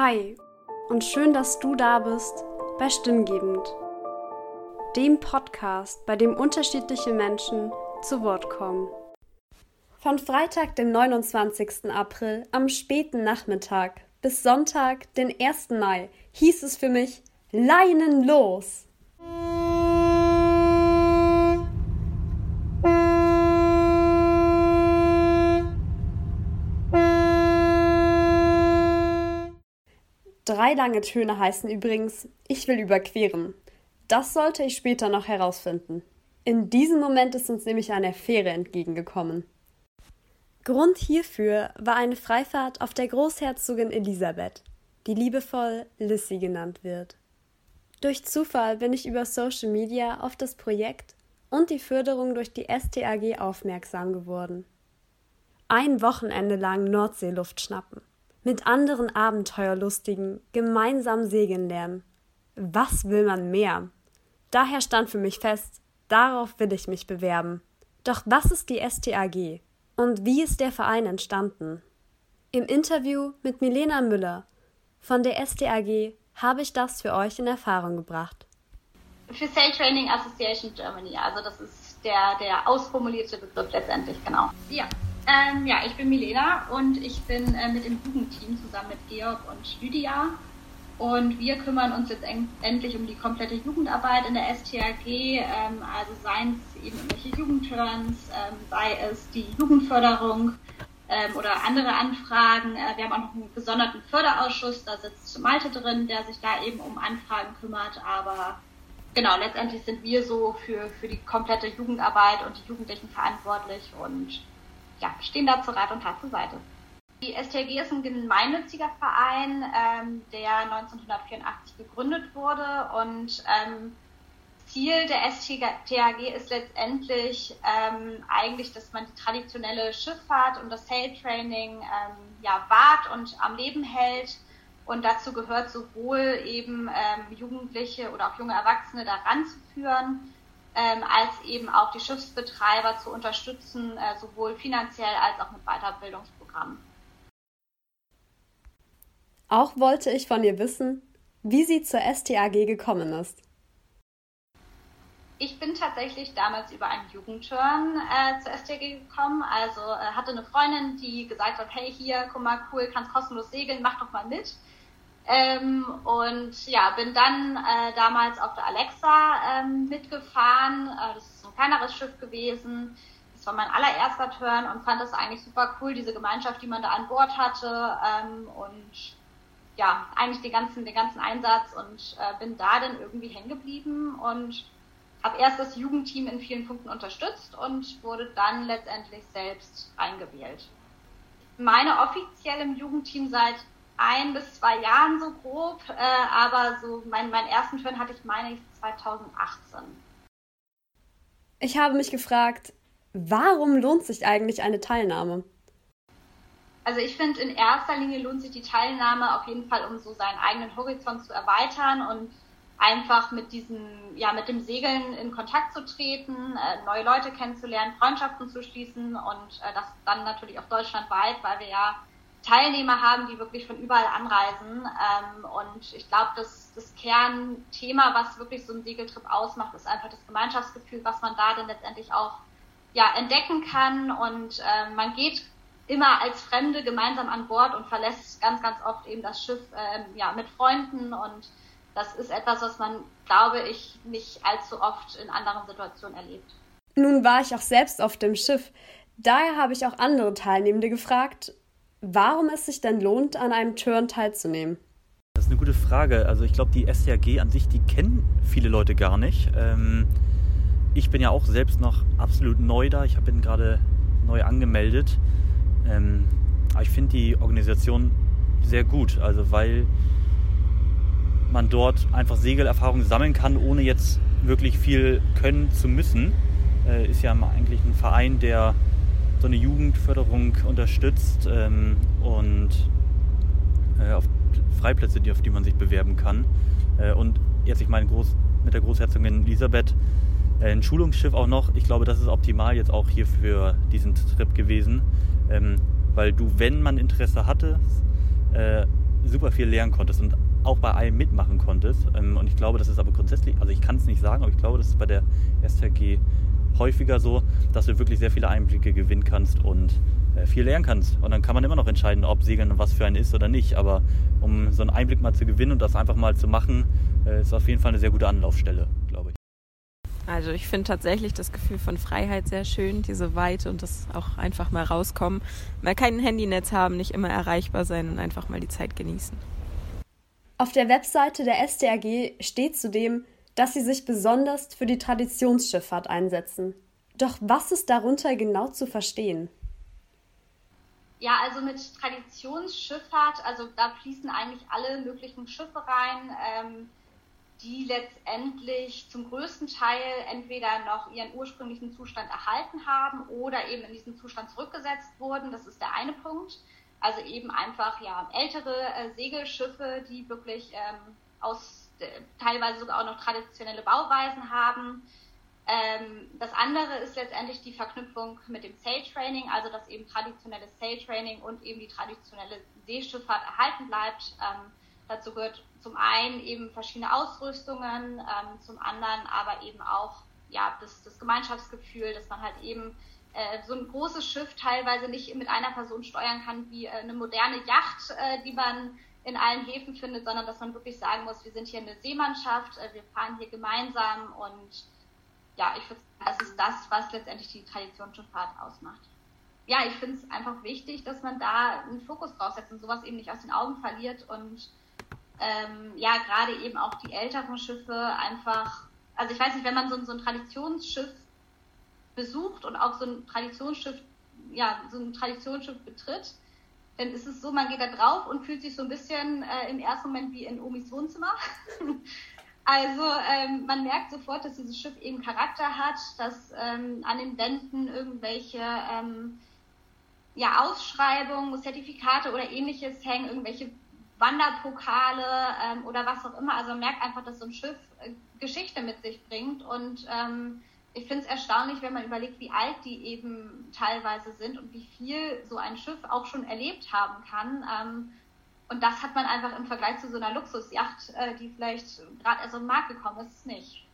Hi und schön, dass du da bist bei Stimmgebend, dem Podcast, bei dem unterschiedliche Menschen zu Wort kommen. Von Freitag, dem 29. April am späten Nachmittag bis Sonntag, den 1. Mai, hieß es für mich Leinen los! Drei lange Töne heißen übrigens Ich will überqueren. Das sollte ich später noch herausfinden. In diesem Moment ist uns nämlich eine Fähre entgegengekommen. Grund hierfür war eine Freifahrt auf der Großherzogin Elisabeth, die liebevoll Lissy genannt wird. Durch Zufall bin ich über Social Media auf das Projekt und die Förderung durch die STAG aufmerksam geworden. Ein Wochenende lang Nordseeluft schnappen mit anderen Abenteuerlustigen gemeinsam segeln lernen. Was will man mehr? Daher stand für mich fest, darauf will ich mich bewerben. Doch was ist die STAG und wie ist der Verein entstanden? Im Interview mit Milena Müller von der STAG habe ich das für euch in Erfahrung gebracht. Für Sail Training Association Germany, also das ist der, der ausformulierte Begriff letztendlich, genau. Ja, ähm, ja, ich bin Milena und ich bin äh, mit im Jugendteam zusammen mit Georg und Lydia. Und wir kümmern uns jetzt endlich um die komplette Jugendarbeit in der STAG, ähm, also seien es eben irgendwelche Jugendturns, ähm, sei es die Jugendförderung ähm, oder andere Anfragen. Äh, wir haben auch noch einen gesonderten Förderausschuss, da sitzt Malte drin, der sich da eben um Anfragen kümmert. Aber genau, letztendlich sind wir so für, für die komplette Jugendarbeit und die Jugendlichen verantwortlich und ja, stehen da zu Rat und Tat zur Seite. Die STG ist ein gemeinnütziger Verein, ähm, der 1984 gegründet wurde und ähm, Ziel der STAG ist letztendlich ähm, eigentlich, dass man die traditionelle Schifffahrt und das Sail-Training ähm, ja, wahrt und am Leben hält. Und dazu gehört sowohl eben ähm, Jugendliche oder auch junge Erwachsene daran zu führen, ähm, als eben auch die Schiffsbetreiber zu unterstützen, äh, sowohl finanziell als auch mit Weiterbildungsprogrammen. Auch wollte ich von ihr wissen, wie sie zur STAG gekommen ist. Ich bin tatsächlich damals über einen Jugendturn äh, zur STG gekommen. Also äh, hatte eine Freundin, die gesagt hat, hey hier, guck mal, cool, kannst kostenlos segeln, mach doch mal mit. Ähm, und ja, bin dann äh, damals auf der Alexa ähm, mitgefahren. Äh, das ist ein kleineres Schiff gewesen. Das war mein allererster Turn und fand das eigentlich super cool, diese Gemeinschaft, die man da an Bord hatte. Ähm, und ja, eigentlich den ganzen, den ganzen Einsatz und äh, bin da dann irgendwie hängen geblieben und habe erst das Jugendteam in vielen Punkten unterstützt und wurde dann letztendlich selbst eingewählt. Meine offiziell im Jugendteam seit ein bis zwei Jahren so grob, äh, aber so mein, meinen ersten Turn hatte ich, meine ich, 2018. Ich habe mich gefragt, warum lohnt sich eigentlich eine Teilnahme? Also ich finde, in erster Linie lohnt sich die Teilnahme auf jeden Fall, um so seinen eigenen Horizont zu erweitern und einfach mit diesem, ja, mit dem Segeln in Kontakt zu treten, äh, neue Leute kennenzulernen, Freundschaften zu schließen und äh, das dann natürlich auch deutschlandweit, weil wir ja Teilnehmer haben, die wirklich von überall anreisen. Ähm, und ich glaube, das, das Kernthema, was wirklich so ein Segeltrip ausmacht, ist einfach das Gemeinschaftsgefühl, was man da dann letztendlich auch ja, entdecken kann. Und äh, man geht immer als Fremde gemeinsam an Bord und verlässt ganz, ganz oft eben das Schiff äh, ja, mit Freunden. Und das ist etwas, was man, glaube ich, nicht allzu oft in anderen Situationen erlebt. Nun war ich auch selbst auf dem Schiff. Daher habe ich auch andere Teilnehmende gefragt, warum es sich denn lohnt, an einem Turn teilzunehmen. Das ist eine gute Frage. Also ich glaube, die STAG an sich, die kennen viele Leute gar nicht. Ähm, ich bin ja auch selbst noch absolut neu da. Ich bin gerade neu angemeldet. Ähm, aber ich finde die Organisation sehr gut, also weil man dort einfach Segelerfahrung sammeln kann, ohne jetzt wirklich viel können zu müssen. Äh, ist ja eigentlich ein Verein, der so eine Jugendförderung unterstützt ähm, und äh, auf Freiplätze, die, auf die man sich bewerben kann. Äh, und jetzt, ich meine, Groß, mit der Großherzogin Elisabeth äh, ein Schulungsschiff auch noch. Ich glaube, das ist optimal jetzt auch hier für diesen Trip gewesen, ähm, weil du, wenn man Interesse hatte, äh, super viel lernen konntest und auch bei allem mitmachen konntest. Ähm, und ich glaube, das ist aber grundsätzlich, also ich kann es nicht sagen, aber ich glaube, das ist bei der STRG häufiger so, dass du wirklich sehr viele Einblicke gewinnen kannst und äh, viel lernen kannst. Und dann kann man immer noch entscheiden, ob Segeln was für einen ist oder nicht. Aber um so einen Einblick mal zu gewinnen und das einfach mal zu machen, äh, ist auf jeden Fall eine sehr gute Anlaufstelle, glaube ich. Also ich finde tatsächlich das Gefühl von Freiheit sehr schön, diese Weite und das auch einfach mal rauskommen, mal kein Handynetz haben, nicht immer erreichbar sein und einfach mal die Zeit genießen. Auf der Webseite der SDRG steht zudem, dass sie sich besonders für die Traditionsschifffahrt einsetzen. Doch was ist darunter genau zu verstehen? Ja, also mit Traditionsschifffahrt, also da fließen eigentlich alle möglichen Schiffe rein. Ähm, die letztendlich zum größten Teil entweder noch ihren ursprünglichen Zustand erhalten haben oder eben in diesen Zustand zurückgesetzt wurden. Das ist der eine Punkt. Also eben einfach ja ältere äh, Segelschiffe, die wirklich ähm, aus teilweise sogar auch noch traditionelle Bauweisen haben. Ähm, das andere ist letztendlich die Verknüpfung mit dem Sail Training, also dass eben traditionelles Sail Training und eben die traditionelle Seeschifffahrt erhalten bleibt. Ähm, dazu gehört zum einen eben verschiedene Ausrüstungen, ähm, zum anderen aber eben auch ja, das, das Gemeinschaftsgefühl, dass man halt eben äh, so ein großes Schiff teilweise nicht mit einer Person steuern kann wie äh, eine moderne Yacht, äh, die man in allen Häfen findet, sondern dass man wirklich sagen muss, wir sind hier eine Seemannschaft, äh, wir fahren hier gemeinsam und ja, ich würde sagen, das ist das, was letztendlich die Traditionsschifffahrt ausmacht. Ja, ich finde es einfach wichtig, dass man da einen Fokus drauf setzt und sowas eben nicht aus den Augen verliert und ähm, ja, gerade eben auch die älteren Schiffe einfach, also ich weiß nicht, wenn man so, so ein Traditionsschiff besucht und auch so ein Traditionsschiff, ja, so ein Traditionsschiff betritt, dann ist es so, man geht da drauf und fühlt sich so ein bisschen äh, im ersten Moment wie in Omis Wohnzimmer. also ähm, man merkt sofort, dass dieses Schiff eben Charakter hat, dass ähm, an den Wänden irgendwelche ähm, ja, Ausschreibungen, Zertifikate oder ähnliches hängen, irgendwelche Wanderpokale ähm, oder was auch immer. Also man merkt einfach, dass so ein Schiff äh, Geschichte mit sich bringt. Und ähm, ich finde es erstaunlich, wenn man überlegt, wie alt die eben teilweise sind und wie viel so ein Schiff auch schon erlebt haben kann. Ähm, und das hat man einfach im Vergleich zu so einer Luxusjacht, äh, die vielleicht gerade erst auf den Markt gekommen ist, nicht.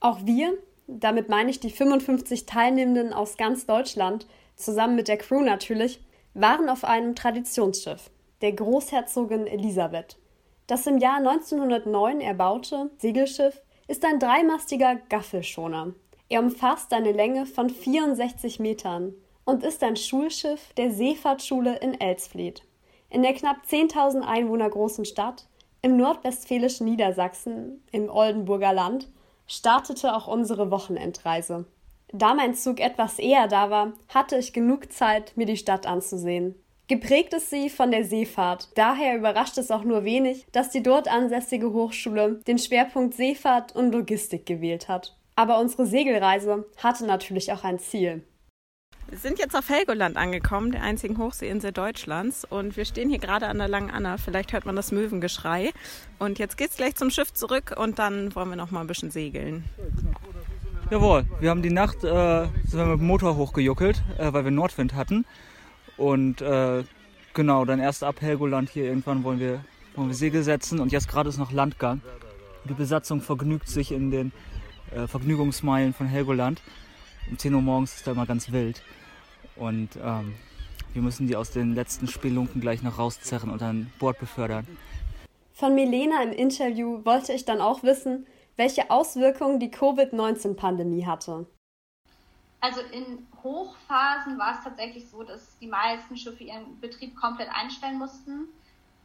Auch wir, damit meine ich die 55 Teilnehmenden aus ganz Deutschland, zusammen mit der Crew natürlich, waren auf einem Traditionsschiff der Großherzogin Elisabeth. Das im Jahr 1909 erbaute Segelschiff ist ein dreimastiger Gaffelschoner. Er umfasst eine Länge von 64 Metern und ist ein Schulschiff der Seefahrtsschule in Elsfleth. In der knapp 10.000 Einwohner großen Stadt im nordwestfälischen Niedersachsen im Oldenburger Land startete auch unsere Wochenendreise. Da mein Zug etwas eher da war, hatte ich genug Zeit, mir die Stadt anzusehen. Geprägt ist sie von der Seefahrt. Daher überrascht es auch nur wenig, dass die dort ansässige Hochschule den Schwerpunkt Seefahrt und Logistik gewählt hat. Aber unsere Segelreise hatte natürlich auch ein Ziel. Wir sind jetzt auf Helgoland angekommen, der einzigen Hochseeinsel Deutschlands. Und wir stehen hier gerade an der Langen Anna. Vielleicht hört man das Möwengeschrei. Und jetzt geht's gleich zum Schiff zurück und dann wollen wir noch mal ein bisschen segeln. Jawohl, wir haben die Nacht äh, sind wir mit dem Motor hochgejuckelt, äh, weil wir Nordwind hatten. Und äh, genau, dann erst ab Helgoland hier irgendwann wollen wir, wollen wir Segel setzen und jetzt gerade ist noch Landgang. Die Besatzung vergnügt sich in den äh, Vergnügungsmeilen von Helgoland. Um 10 Uhr morgens ist da immer ganz wild. Und ähm, wir müssen die aus den letzten Spelunken gleich noch rauszerren und an Bord befördern. Von Milena im Interview wollte ich dann auch wissen, welche Auswirkungen die Covid-19-Pandemie hatte. Also in Hochphasen war es tatsächlich so, dass die meisten Schiffe ihren Betrieb komplett einstellen mussten.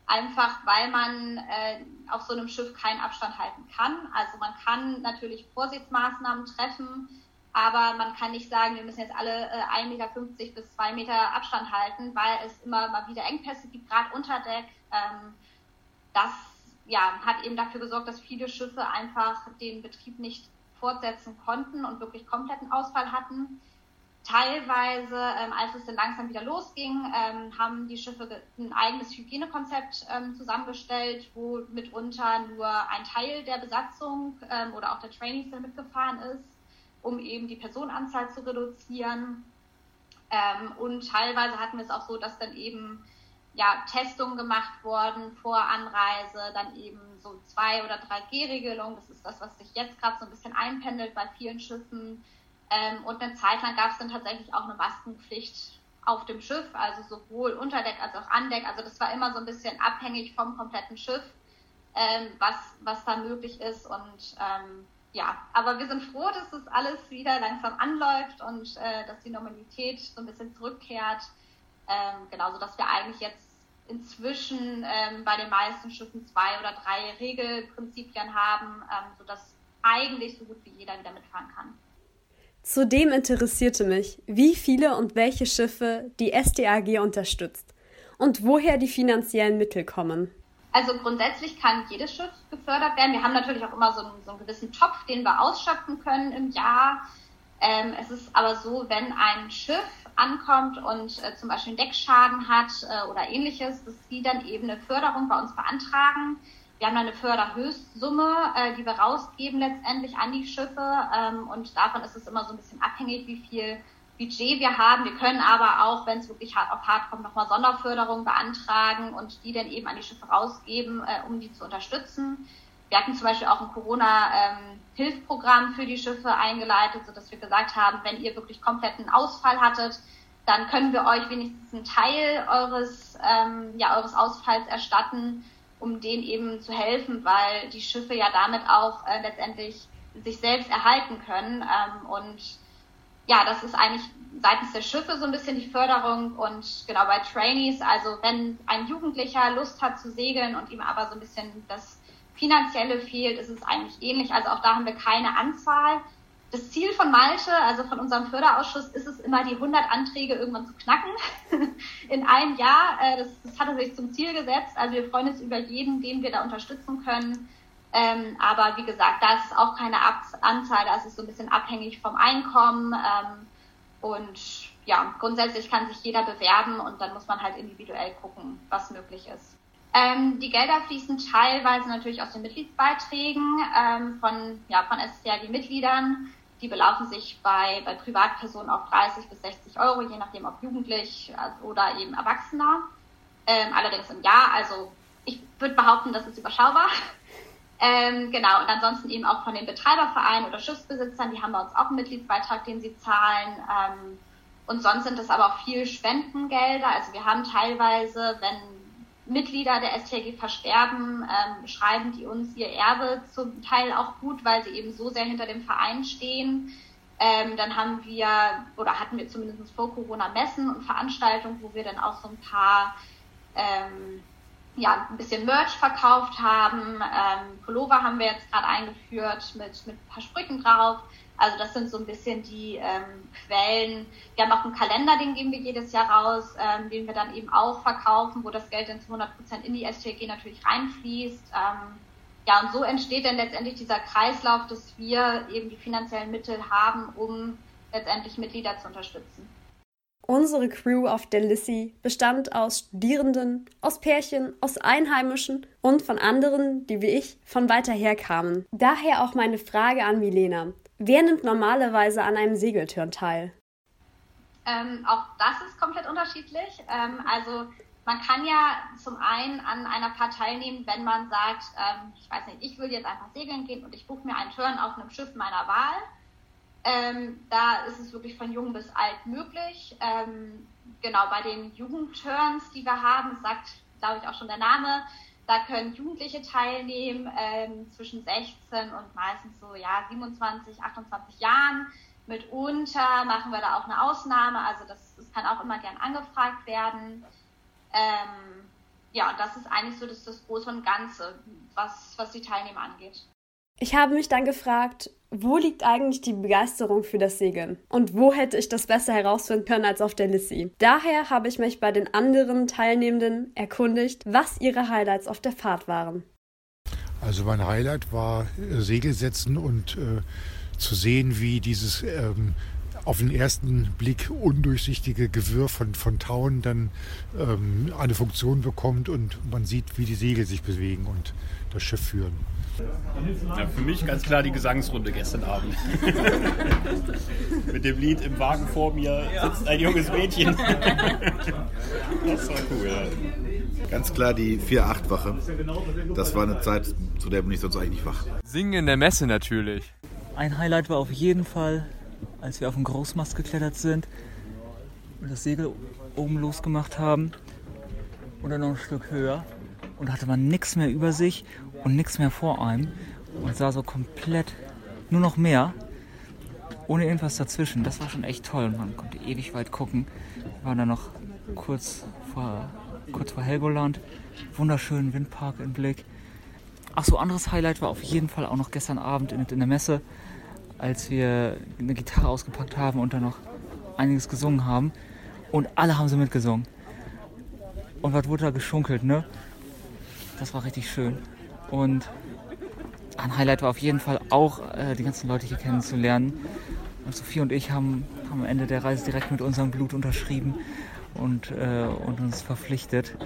Einfach weil man äh, auf so einem Schiff keinen Abstand halten kann. Also man kann natürlich Vorsichtsmaßnahmen treffen, aber man kann nicht sagen, wir müssen jetzt alle äh, 1,50 Meter bis 2 Meter Abstand halten, weil es immer mal wieder Engpässe gibt, gerade unter Deck. Ähm, das ja, hat eben dafür gesorgt, dass viele Schiffe einfach den Betrieb nicht fortsetzen konnten und wirklich kompletten Ausfall hatten. Teilweise, ähm, als es dann langsam wieder losging, ähm, haben die Schiffe ein eigenes Hygienekonzept ähm, zusammengestellt, wo mitunter nur ein Teil der Besatzung ähm, oder auch der Trainees dann mitgefahren ist, um eben die Personenanzahl zu reduzieren. Ähm, und teilweise hatten wir es auch so, dass dann eben ja, Testungen gemacht worden vor Anreise, dann eben so zwei oder drei G-Regelungen. Das ist das, was sich jetzt gerade so ein bisschen einpendelt bei vielen Schiffen. Ähm, und eine Zeit lang gab es dann tatsächlich auch eine Maskenpflicht auf dem Schiff, also sowohl unter Deck als auch an Deck. Also das war immer so ein bisschen abhängig vom kompletten Schiff, ähm, was, was da möglich ist. Und ähm, ja, aber wir sind froh, dass das alles wieder langsam anläuft und äh, dass die Normalität so ein bisschen zurückkehrt. Ähm, genauso, dass wir eigentlich jetzt inzwischen ähm, bei den meisten Schiffen zwei oder drei Regelprinzipien haben, ähm, sodass eigentlich so gut wie jeder wieder mitfahren kann. Zudem interessierte mich, wie viele und welche Schiffe die SDAG unterstützt und woher die finanziellen Mittel kommen. Also grundsätzlich kann jedes Schiff gefördert werden. Wir haben natürlich auch immer so einen, so einen gewissen Topf, den wir ausschöpfen können im Jahr. Ähm, es ist aber so, wenn ein Schiff ankommt und äh, zum Beispiel einen Deckschaden hat äh, oder ähnliches, dass sie dann eben eine Förderung bei uns beantragen. Wir haben eine Förderhöchstsumme, äh, die wir rausgeben letztendlich an die Schiffe ähm, und davon ist es immer so ein bisschen abhängig, wie viel Budget wir haben. Wir können aber auch, wenn es wirklich hart auf hart kommt, nochmal Sonderförderung beantragen und die dann eben an die Schiffe rausgeben, äh, um die zu unterstützen. Wir hatten zum Beispiel auch ein Corona-Hilfprogramm ähm, für die Schiffe eingeleitet, sodass wir gesagt haben, wenn ihr wirklich kompletten Ausfall hattet, dann können wir euch wenigstens einen Teil eures, ähm, ja, eures Ausfalls erstatten um denen eben zu helfen, weil die Schiffe ja damit auch äh, letztendlich sich selbst erhalten können. Ähm, und ja, das ist eigentlich seitens der Schiffe so ein bisschen die Förderung und genau bei Trainees, also wenn ein Jugendlicher Lust hat zu segeln und ihm aber so ein bisschen das Finanzielle fehlt, ist es eigentlich ähnlich. Also auch da haben wir keine Anzahl das Ziel von Malte, also von unserem Förderausschuss, ist es immer, die 100 Anträge irgendwann zu knacken in einem Jahr. Äh, das, das hat er sich zum Ziel gesetzt. Also wir freuen uns über jeden, den wir da unterstützen können. Ähm, aber wie gesagt, da ist auch keine Ab Anzahl, da ist so ein bisschen abhängig vom Einkommen. Ähm, und ja, grundsätzlich kann sich jeder bewerben und dann muss man halt individuell gucken, was möglich ist. Ähm, die Gelder fließen teilweise natürlich aus den Mitgliedsbeiträgen ähm, von, ja, von SCRG-Mitgliedern. Die belaufen sich bei, bei Privatpersonen auf 30 bis 60 Euro, je nachdem ob jugendlich oder eben Erwachsener. Ähm, allerdings im Jahr, also ich würde behaupten, das ist überschaubar. Ähm, genau, und ansonsten eben auch von den Betreibervereinen oder Schiffsbesitzern, die haben bei uns auch einen Mitgliedsbeitrag, den sie zahlen. Ähm, und sonst sind das aber auch viel Spendengelder. Also wir haben teilweise, wenn Mitglieder der STG versterben, ähm, schreiben die uns ihr Erbe zum Teil auch gut, weil sie eben so sehr hinter dem Verein stehen. Ähm, dann haben wir, oder hatten wir zumindest vor Corona Messen und Veranstaltungen, wo wir dann auch so ein paar, ähm, ja, ein bisschen Merch verkauft haben. Ähm, Pullover haben wir jetzt gerade eingeführt mit, mit ein paar Sprüchen drauf. Also das sind so ein bisschen die ähm, Quellen. Wir haben auch einen Kalender, den geben wir jedes Jahr raus, ähm, den wir dann eben auch verkaufen, wo das Geld dann zu 100 Prozent in die STG natürlich reinfließt. Ähm, ja, und so entsteht dann letztendlich dieser Kreislauf, dass wir eben die finanziellen Mittel haben, um letztendlich Mitglieder zu unterstützen. Unsere Crew auf der Lissy bestand aus Studierenden, aus Pärchen, aus Einheimischen und von anderen, die wie ich von weiter her kamen. Daher auch meine Frage an Milena. Wer nimmt normalerweise an einem Segeltörn teil? Ähm, auch das ist komplett unterschiedlich. Ähm, also man kann ja zum einen an einer Fahrt teilnehmen, wenn man sagt, ähm, ich weiß nicht, ich will jetzt einfach segeln gehen und ich buche mir einen Turn auf einem Schiff meiner Wahl. Ähm, da ist es wirklich von jung bis alt möglich. Ähm, genau bei den Jugendturns, die wir haben, sagt, glaube ich, auch schon der Name, da können Jugendliche teilnehmen ähm, zwischen 16 und meistens so ja 27, 28 Jahren. Mitunter machen wir da auch eine Ausnahme, also das, das kann auch immer gern angefragt werden. Ähm, ja, das ist eigentlich so das, das Große und Ganze, was, was die Teilnehmer angeht. Ich habe mich dann gefragt, wo liegt eigentlich die Begeisterung für das Segeln? Und wo hätte ich das besser herausfinden können als auf der Lissy? Daher habe ich mich bei den anderen Teilnehmenden erkundigt, was ihre Highlights auf der Fahrt waren. Also mein Highlight war äh, Segelsetzen und äh, zu sehen, wie dieses ähm, auf den ersten Blick undurchsichtige Gewirr von, von Tauen dann ähm, eine Funktion bekommt und man sieht, wie die Segel sich bewegen und das Schiff führen. Ja, für mich ganz klar die Gesangsrunde gestern Abend. Mit dem Lied im Wagen vor mir sitzt ein junges Mädchen. das war cool, ja. Ganz klar die 4-8-Wache. Das war eine Zeit, zu der bin ich sonst eigentlich nicht wach. Singen in der Messe natürlich. Ein Highlight war auf jeden Fall, als wir auf den Großmast geklettert sind und das Segel oben losgemacht haben und dann noch ein Stück höher und hatte man nichts mehr über sich und nichts mehr vor einem und sah so komplett nur noch mehr ohne irgendwas dazwischen. Das war schon echt toll und man konnte ewig weit gucken. Wir waren dann noch kurz vor, kurz vor Helgoland, wunderschönen Windpark im Blick. Ach so, anderes Highlight war auf jeden Fall auch noch gestern Abend in, in der Messe, als wir eine Gitarre ausgepackt haben und dann noch einiges gesungen haben. Und alle haben sie mitgesungen. Und was wurde da geschunkelt, ne? Das war richtig schön. Und ein Highlight war auf jeden Fall auch, äh, die ganzen Leute hier kennenzulernen. Und Sophie und ich haben, haben am Ende der Reise direkt mit unserem Blut unterschrieben und, äh, und uns verpflichtet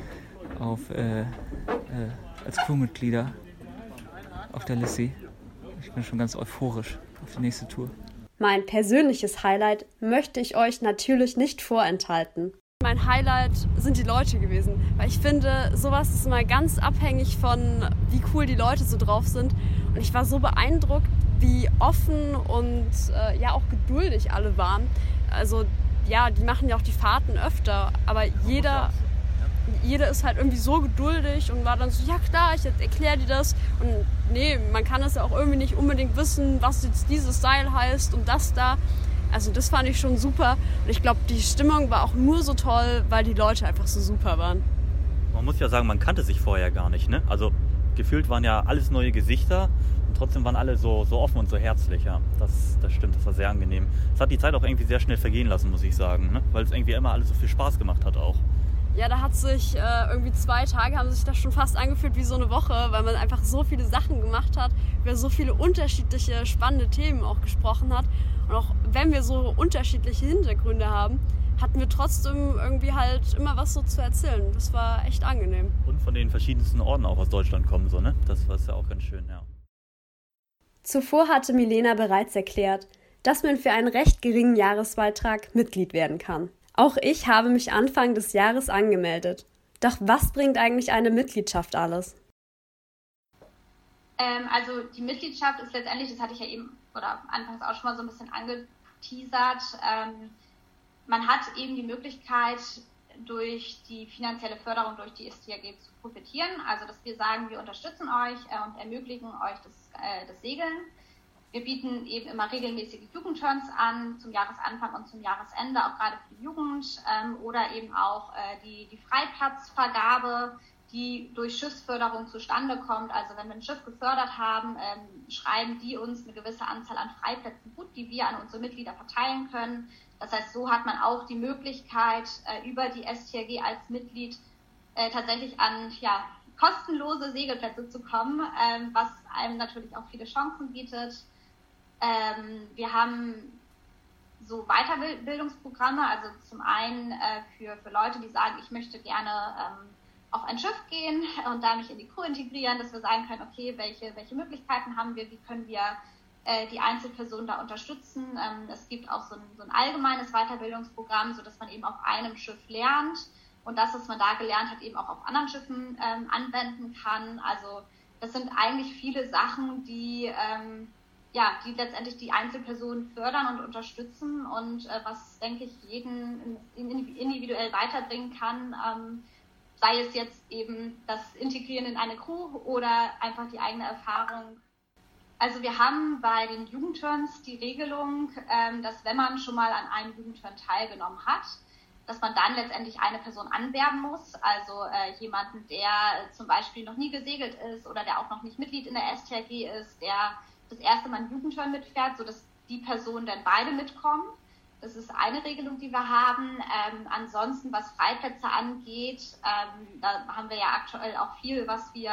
auf, äh, äh als Crewmitglieder auf der Lissy. Ich bin schon ganz euphorisch auf die nächste Tour. Mein persönliches Highlight möchte ich euch natürlich nicht vorenthalten. Mein Highlight sind die Leute gewesen, weil ich finde, sowas ist immer ganz abhängig von, wie cool die Leute so drauf sind. Und ich war so beeindruckt, wie offen und äh, ja auch geduldig alle waren. Also ja, die machen ja auch die Fahrten öfter, aber jeder jeder ist halt irgendwie so geduldig und war dann so, ja klar, ich erkläre dir das. Und nee, man kann es ja auch irgendwie nicht unbedingt wissen, was jetzt dieses Seil heißt und das da. Also das fand ich schon super. Und ich glaube, die Stimmung war auch nur so toll, weil die Leute einfach so super waren. Man muss ja sagen, man kannte sich vorher gar nicht. Ne? Also gefühlt waren ja alles neue Gesichter und trotzdem waren alle so, so offen und so herzlich. Ja. Das, das stimmt, das war sehr angenehm. Es hat die Zeit auch irgendwie sehr schnell vergehen lassen, muss ich sagen. Ne? Weil es irgendwie immer alles so viel Spaß gemacht hat auch. Ja, da hat sich äh, irgendwie zwei Tage haben sich das schon fast angefühlt wie so eine Woche, weil man einfach so viele Sachen gemacht hat, über so viele unterschiedliche spannende Themen auch gesprochen hat. Und auch wenn wir so unterschiedliche Hintergründe haben, hatten wir trotzdem irgendwie halt immer was so zu erzählen. Das war echt angenehm. Und von den verschiedensten Orten auch aus Deutschland kommen, so, ne? Das war ja auch ganz schön, ja. Zuvor hatte Milena bereits erklärt, dass man für einen recht geringen Jahresbeitrag Mitglied werden kann. Auch ich habe mich Anfang des Jahres angemeldet. Doch was bringt eigentlich eine Mitgliedschaft alles? Ähm, also die Mitgliedschaft ist letztendlich, das hatte ich ja eben oder anfangs auch schon mal so ein bisschen angeteasert, ähm, man hat eben die Möglichkeit, durch die finanzielle Förderung durch die STAG zu profitieren. Also dass wir sagen, wir unterstützen euch äh, und ermöglichen euch das, äh, das Segeln. Wir bieten eben immer regelmäßige Jugendturns an, zum Jahresanfang und zum Jahresende, auch gerade für die Jugend, ähm, oder eben auch äh, die, die Freiplatzvergabe, die durch Schiffsförderung zustande kommt. Also wenn wir ein Schiff gefördert haben, ähm, schreiben die uns eine gewisse Anzahl an Freiplätzen gut, die wir an unsere Mitglieder verteilen können. Das heißt, so hat man auch die Möglichkeit, äh, über die STRG als Mitglied äh, tatsächlich an ja, kostenlose Segelplätze zu kommen, ähm, was einem natürlich auch viele Chancen bietet. Ähm, wir haben so Weiterbildungsprogramme, also zum einen äh, für, für Leute, die sagen, ich möchte gerne ähm, auf ein Schiff gehen und da mich in die Crew integrieren, dass wir sagen können, okay, welche, welche Möglichkeiten haben wir, wie können wir äh, die Einzelpersonen da unterstützen. Ähm, es gibt auch so ein, so ein allgemeines Weiterbildungsprogramm, sodass man eben auf einem Schiff lernt und das, was man da gelernt hat, eben auch auf anderen Schiffen ähm, anwenden kann. Also das sind eigentlich viele Sachen, die ähm, ja, die letztendlich die Einzelpersonen fördern und unterstützen und äh, was, denke ich, jeden individuell weiterbringen kann, ähm, sei es jetzt eben das Integrieren in eine Crew oder einfach die eigene Erfahrung. Also wir haben bei den Jugendturns die Regelung, ähm, dass wenn man schon mal an einem Jugendturn teilgenommen hat, dass man dann letztendlich eine Person anwerben muss, also äh, jemanden, der zum Beispiel noch nie gesegelt ist oder der auch noch nicht Mitglied in der STRG ist, der das erste Mal einen Jugendturn mitfährt, sodass die Personen dann beide mitkommen. Das ist eine Regelung, die wir haben. Ähm, ansonsten, was Freiplätze angeht, ähm, da haben wir ja aktuell auch viel, was wir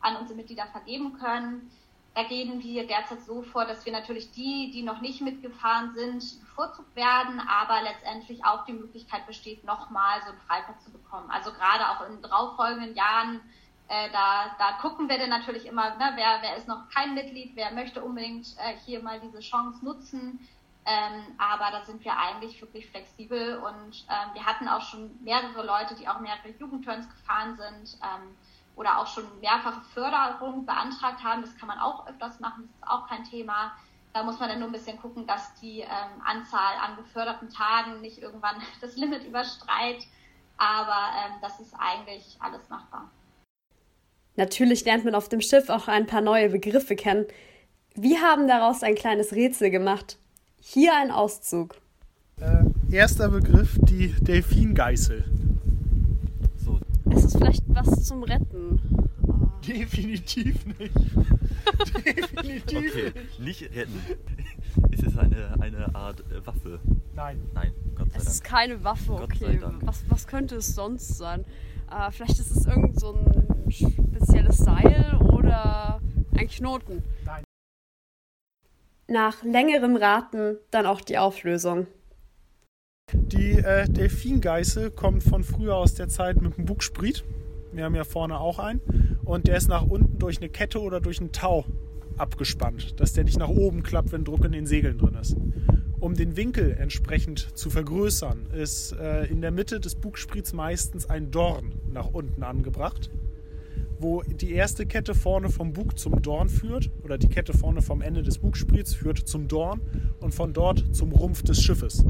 an unsere Mitglieder vergeben können. Da gehen wir derzeit so vor, dass wir natürlich die, die noch nicht mitgefahren sind, bevorzugt werden, aber letztendlich auch die Möglichkeit besteht, nochmal so einen Freiplatz zu bekommen. Also gerade auch in darauffolgenden Jahren Äh, da, da gucken wir dann natürlich immer, ne, wer, wer ist noch kein Mitglied, wer möchte unbedingt äh, hier mal diese Chance nutzen. Ähm, aber da sind wir eigentlich wirklich flexibel und ähm, wir hatten auch schon mehrere Leute, die auch mehrere Jugendturns gefahren sind ähm, oder auch schon mehrfache Förderung beantragt haben. Das kann man auch öfters machen, das ist auch kein Thema. Da muss man dann nur ein bisschen gucken, dass die ähm, Anzahl an geförderten Tagen nicht irgendwann das Limit überstreitet. Aber ähm, das ist eigentlich alles machbar. Natürlich lernt man auf dem Schiff auch ein paar neue Begriffe kennen. Wir haben daraus ein kleines Rätsel gemacht. Hier ein Auszug. Äh, erster Begriff, die Delfingeißel. So. Ist es vielleicht was zum Retten? Definitiv nicht. Definitiv okay. nicht. Retten. Ist es eine, eine Art äh, Waffe? Nein. Nein, Gott sei Dank. Es ist keine Waffe, okay. Was, was könnte es sonst sein? Äh, vielleicht ist es irgend so ein spezielles Seil oder ein Knoten. Nein. Nach längerem Raten dann auch die Auflösung. Die äh, Delfingeißel kommt von früher aus der Zeit mit dem Bugspriet. Wir haben ja vorne auch einen. Und der ist nach unten durch eine Kette oder durch einen Tau abgespannt, dass der nicht nach oben klappt, wenn Druck in den Segeln drin ist. Um den Winkel entsprechend zu vergrößern, ist äh, in der Mitte des Bugspriets meistens ein Dorn nach unten angebracht, wo die erste Kette vorne vom Bug zum Dorn führt, oder die Kette vorne vom Ende des Bugspriets führt zum Dorn und von dort zum Rumpf des Schiffes.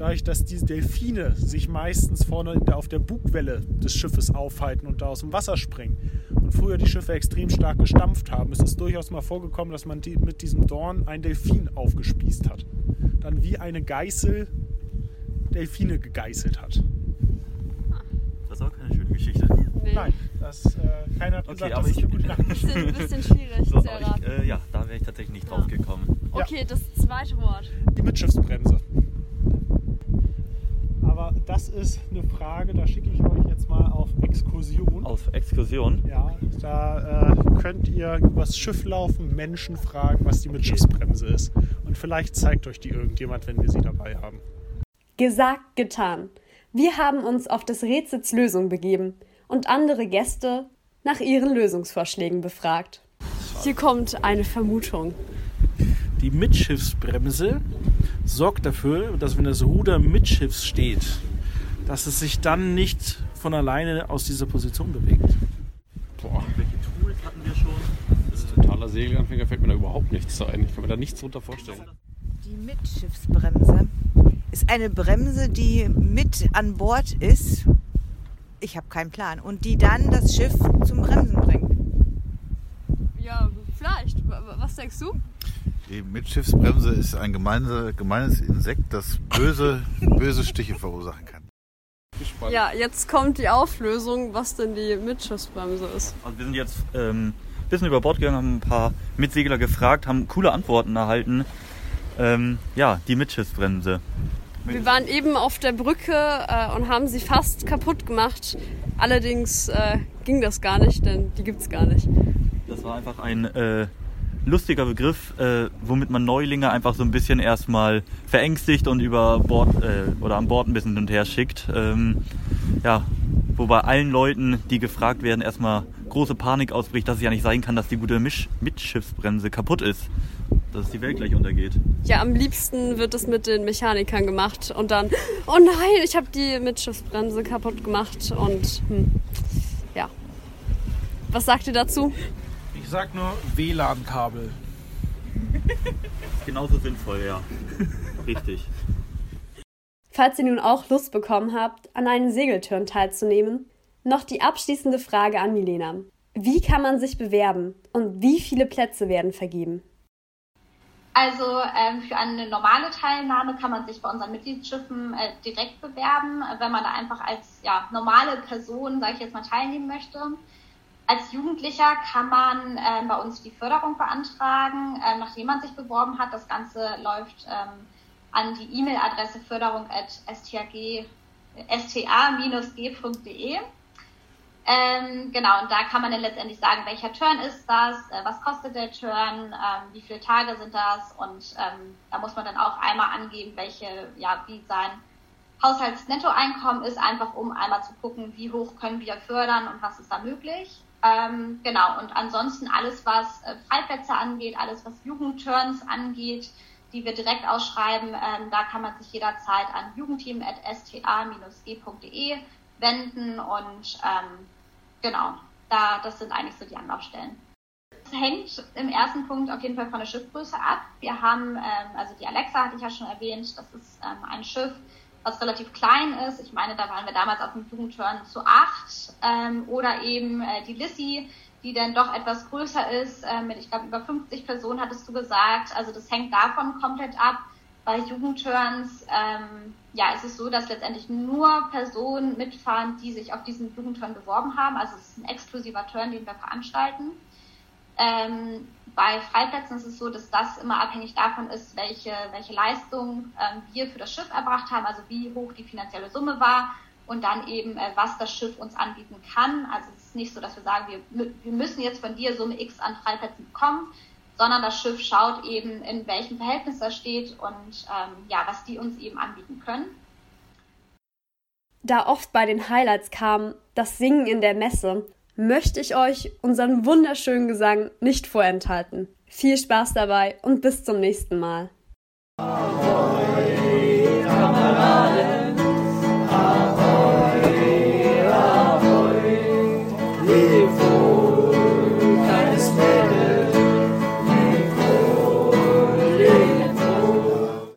Dadurch, dass diese Delfine sich meistens vorne auf der Bugwelle des Schiffes aufhalten und da aus dem Wasser springen und früher die Schiffe extrem stark gestampft haben, ist es durchaus mal vorgekommen, dass man die, mit diesem Dorn einen Delfin aufgespießt hat. Dann wie eine Geißel Delfine gegeißelt hat. Das ist auch keine schöne Geschichte. Nee. Nein, das, äh, keiner hat okay, gesagt, aber das ich, ist eine gute Nachricht. Ein bisschen schwierig so, zu erraten. Ich, äh, ja, da wäre ich tatsächlich nicht ja. drauf gekommen. Okay, das zweite Wort. Die Mitschiffsbremse. Das ist eine Frage, da schicke ich euch jetzt mal auf Exkursion. Auf Exkursion? Ja, da äh, könnt ihr übers Schiff laufen, Menschen fragen, was die Mitschiffsbremse ist. Und vielleicht zeigt euch die irgendjemand, wenn wir sie dabei haben. Gesagt, getan. Wir haben uns auf des Rätsels Lösung begeben und andere Gäste nach ihren Lösungsvorschlägen befragt. Hier kommt eine Vermutung. Die Mitschiffsbremse sorgt dafür, dass wenn das Ruder mitschiffs steht, dass es sich dann nicht von alleine aus dieser Position bewegt. Boah. Welche Tools hatten wir schon? Das ist totaler Segelanfänger, fällt mir da überhaupt nichts ein. Ich kann mir da nichts drunter vorstellen. Die Mitschiffsbremse ist eine Bremse, die mit an Bord ist. Ich habe keinen Plan. Und die dann das Schiff zum Bremsen bringt. Ja, vielleicht. Was denkst du? Die Mitschiffsbremse ist ein gemeine, gemeines Insekt, das böse, böse Stiche verursachen kann. Ja, jetzt kommt die Auflösung, was denn die Mitschiffsbremse ist. Also wir sind jetzt ähm, ein bisschen über Bord gegangen, haben ein paar Mitsegler gefragt, haben coole Antworten erhalten. Ähm, ja, die Mitschiffsbremse. Wir waren eben auf der Brücke äh, und haben sie fast kaputt gemacht. Allerdings äh, ging das gar nicht, denn die gibt es gar nicht. Das war einfach ein äh, lustiger Begriff, äh, womit man Neulinge einfach so ein bisschen erstmal verängstigt und über Bord äh, oder an Bord ein bisschen hin und her schickt. Ähm, ja, wobei allen Leuten, die gefragt werden, erstmal große Panik ausbricht, dass es ja nicht sein kann, dass die gute Misch Mitschiffsbremse kaputt ist. Dass die Welt gleich untergeht. Ja, am liebsten wird es mit den Mechanikern gemacht und dann, oh nein, ich habe die Mitschiffsbremse kaputt gemacht und hm, ja. Was sagt ihr dazu? Sag nur WLAN-Kabel. Genauso sinnvoll, ja. Richtig. Falls ihr nun auch Lust bekommen habt, an einem Segeltörn teilzunehmen, noch die abschließende Frage an Milena. Wie kann man sich bewerben und wie viele Plätze werden vergeben? Also ähm, für eine normale Teilnahme kann man sich bei unseren Mitgliedsschiffen äh, direkt bewerben, wenn man da einfach als ja, normale Person, sage ich jetzt mal, teilnehmen möchte. Als Jugendlicher kann man äh, bei uns die Förderung beantragen, äh, nachdem man sich beworben hat. Das Ganze läuft ähm, an die E-Mail-Adresse förderung.sta-g.de. Ähm, genau, und da kann man dann letztendlich sagen, welcher Turn ist das, äh, was kostet der Turn, ähm, wie viele Tage sind das und ähm, da muss man dann auch einmal angeben, welche, ja, wie sein Haushaltsnettoeinkommen ist, einfach um einmal zu gucken, wie hoch können wir fördern und was ist da möglich. Ähm, genau, und ansonsten alles, was äh, Freiplätze angeht, alles, was Jugendturns angeht, die wir direkt ausschreiben, ähm, da kann man sich jederzeit an jugendteam.sta-g.de wenden und ähm, genau, da, das sind eigentlich so die Anlaufstellen. Es hängt im ersten Punkt auf jeden Fall von der Schiffgröße ab. Wir haben, ähm, also die Alexa hatte ich ja schon erwähnt, das ist ähm, ein Schiff, was relativ klein ist. Ich meine, da waren wir damals auf dem Jugendturn zu acht. Ähm, oder eben äh, die Lissy, die dann doch etwas größer ist, äh, mit, ich glaube, über 50 Personen hattest du gesagt. Also das hängt davon komplett ab. Bei Jugendturns, ähm, ja, ist es so, dass letztendlich nur Personen mitfahren, die sich auf diesen Jugendturn beworben haben. Also es ist ein exklusiver Turn, den wir veranstalten. Ähm, bei Freiplätzen ist es so, dass das immer abhängig davon ist, welche, welche Leistung ähm, wir für das Schiff erbracht haben, also wie hoch die finanzielle Summe war und dann eben, äh, was das Schiff uns anbieten kann. Also es ist nicht so, dass wir sagen, wir, wir müssen jetzt von dir Summe X an Freiplätzen bekommen, sondern das Schiff schaut eben, in welchem Verhältnis das steht und ähm, ja, was die uns eben anbieten können. Da oft bei den Highlights kam das Singen in der Messe, möchte ich euch unseren wunderschönen Gesang nicht vorenthalten. Viel Spaß dabei und bis zum nächsten Mal. Ahoi, Kameraden.